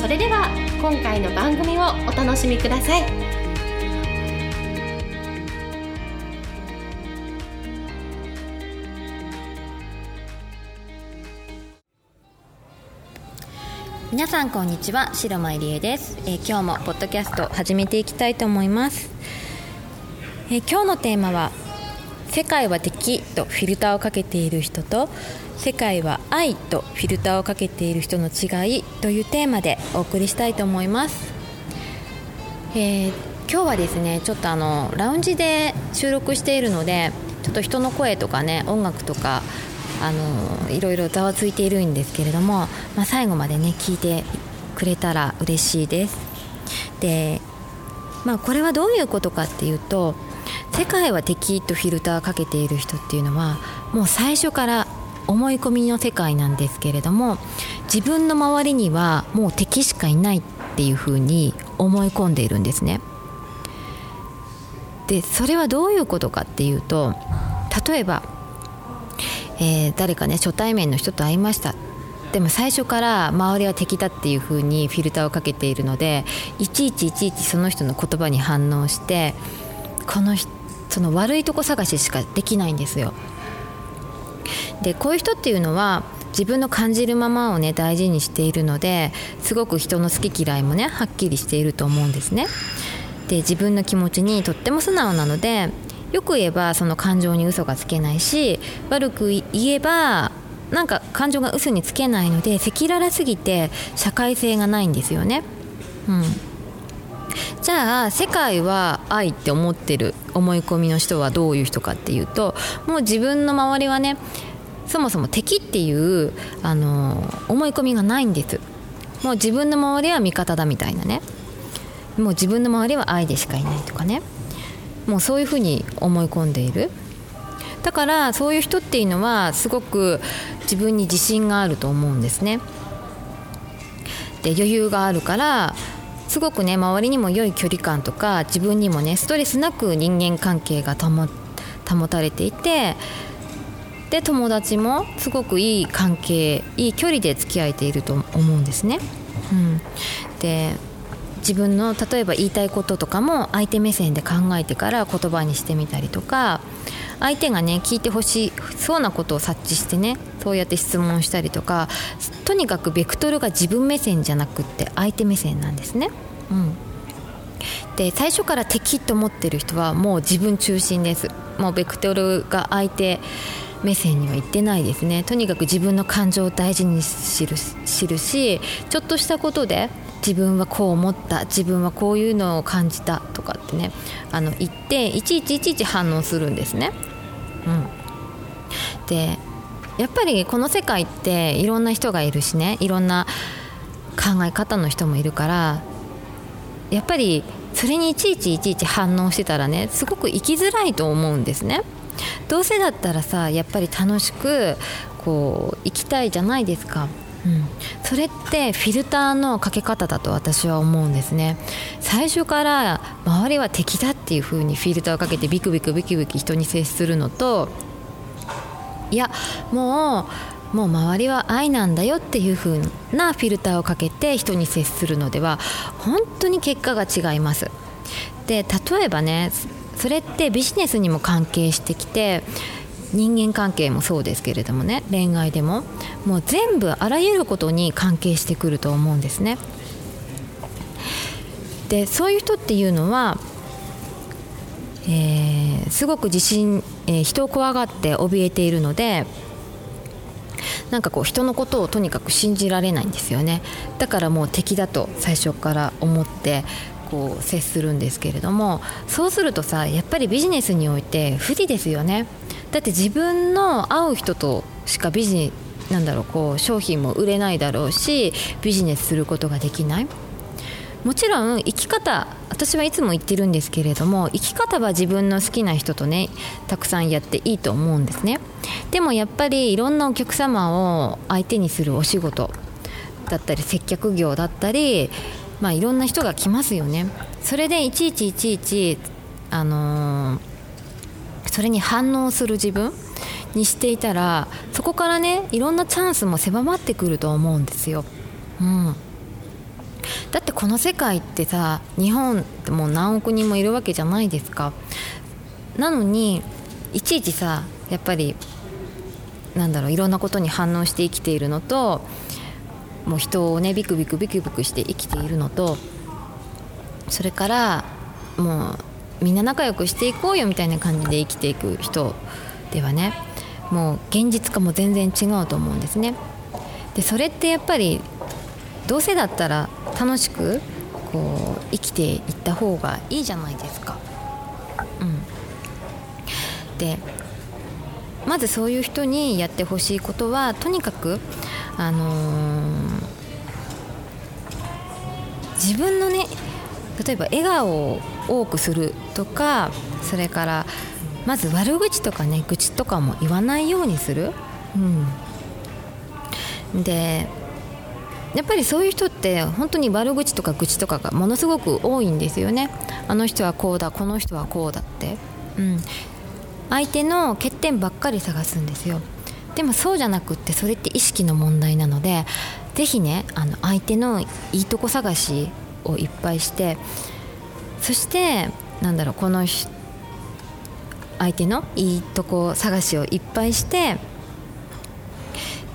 それでは今回の番組をお楽しみください。皆さんこんにちは白間入江です、えー、今日もポッドキャスト始めていきたいと思います、えー、今日のテーマは世界は敵とフィルターをかけている人と世界は愛とフィルターをかけている人の違いというテーマでお送りしたいと思います、えー、今日はですねちょっとあのラウンジで収録しているのでちょっと人の声とかね音楽とかあのいろいろざわついているんですけれども、まあ、最後までね聞いてくれたら嬉しいです。でまあこれはどういうことかっていうと世界は敵とフィルターかけている人っていうのはもう最初から思い込みの世界なんですけれども自分の周りにはもう敵しかいないっていうふうに思い込んでいるんですね。でそれはどういうことかっていうと例えば、えー、誰かね初対面の人と会いましたでも最初から周りは敵だっていうふうにフィルターをかけているのでいちいちいちいちその人の言葉に反応してこの人その悪いとこ探ししかできないんですよ。でこういう人っていうのは自分の感じるままをね大事にしているのですごく人の好き嫌いもねはっきりしていると思うんですね。で自分の気持ちにとっても素直なのでよく言えばその感情に嘘がつけないし悪く言えばなんか感情が嘘につけないので赤裸々すぎて社会性がないんですよね。うんじゃあ世界は愛って思ってる思い込みの人はどういう人かっていうともう自分の周りはねそもそも敵っていうあの思い込みがないんです。もう自分の周りは味方だみたいなね。もう自分の周りは愛でしかいないとかね。もうそういうふうに思い込んでいる。だからそういう人っていうのはすごく自分に自信があると思うんですね。で余裕があるからすごくね周りにも良い距離感とか自分にもねストレスなく人間関係が保たれていてで友達もすごくいい関係いい距離で付き合えていると思うんですね。うん、で自分の例えば言いたいこととかも相手目線で考えてから言葉にしてみたりとか相手がね聞いてほしそうなことを察知してねそうやって質問したりとかとにかくベクトルが自分目線じゃなくって相手目線なんですね。うん、で最初から敵と思ってる人はもう自分中心です。もうベクトルが相手目線には行ってないですね。とにかく自分の感情を大事に知る知るしちょっとしたことで自分はこう思った自分はこういうのを感じたとかってねあの言っていちいちいちいち反応するんですね。うん、でやっぱりこの世界っていろんな人がいるしねいろんな考え方の人もいるからやっぱりそれにいちいちいちいち反応してたらねすごく生きづらいと思うんですね。どうせだったらさやっぱり楽しくこう生きたいじゃないですか。うん、それってフィルターのかけ方だと私は思うんですね。最初から周りは敵だっていう風にフィルターをかけてビクビクビクビク人に接するのといやもうもう周りは愛なんだよっていう風なフィルターをかけて人に接するのでは本当に結果が違います。で例えばねそれってビジネスにも関係してきて人間関係もそうですけれどもね恋愛でももう全部あらゆることに関係してくると思うんですね。でそういう人っていうのはえー、すごく自信、えー、人を怖がって怯えているのでなんかこう人のことをとにかく信じられないんですよね。だからもう敵だと最初から思ってこう接するんですけれどもそうするとさやっぱりビジネスにおいて不利ですよね。だって自分の会う人としかビジネなんだろうこう商品も売れないだろうしビジネスすることができない。もちろん生き方私はいつも言ってるんですけれども生き方は自分の好きな人とねたくさんやっていいと思うんですね。でもやっぱりいろんなお客様を相手にするお仕事だったり接客業だったり、まあ、いろんな人が来ますよね。それでいちいちいちいちあのー、それに反応する自分にしていたらそこからねいろんなチャンスも狭まってくると思うんですよ。うんだってこの世界ってさ日本ってもう何億人もいるわけじゃないですかなのにいちいちさやっぱりなんだろういろんなことに反応して生きているのともう人をねビクビクビクビクして生きているのとそれからもうみんな仲良くしていこうよみたいな感じで生きていく人ではねもう現実化も全然違うと思うんですね。でそれってやっぱりどうせだったら楽しくこう生きていった方がいいじゃないですか。うん、でまずそういう人にやってほしいことはとにかく、あのー、自分のね例えば笑顔を多くするとかそれからまず悪口とかね愚痴とかも言わないようにする。うん、でやっぱりそういう人って本当に悪口とか愚痴とかがものすごく多いんですよね。あの人はこうだこの人はこうだって、うん、相手の欠点ばっかり探すんですよ。でもそうじゃなくってそれって意識の問題なので是非ねあの相手のいいとこ探しをいっぱいしてそしてなんだろうこの相手のいいとこ探しをいっぱいして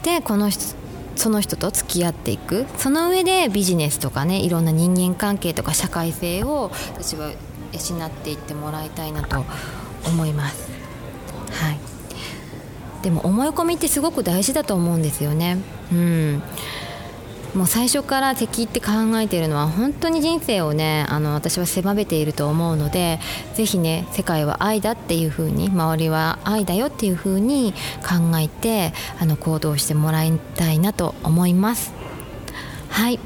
でこの人その人と付き合っていくその上でビジネスとかねいろんな人間関係とか社会性を私は養っていってもらいたいなと思います。はいでも思い込みってすごく大事だと思うんですよね。うんもう最初から敵って考えているのは本当に人生をねあの私は狭めていると思うのでぜひね世界は愛だっていう風に周りは愛だよっていう風に考えてあの行動してもらいたいなと思います。はい。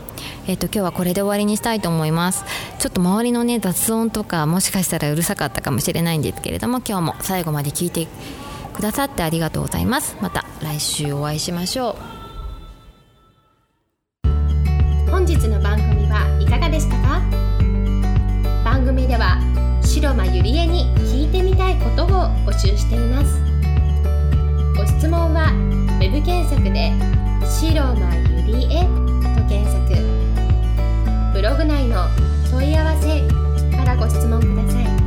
えーと、今日はこれで終わりにしたいと思います。ちょっと周りのね雑音とかもしかしたらうるさかったかもしれないんですけれども今日も最後まで聞いてくださってありがとうございます。また来週お会いしましょう。本日の番組はいかがでしたか？番組では白間ゆりえに聞いてみたいことを募集しています。ご質問は web 検索で「白間ゆりえ」と検索。ブログ内の問い合わせからご質問ください。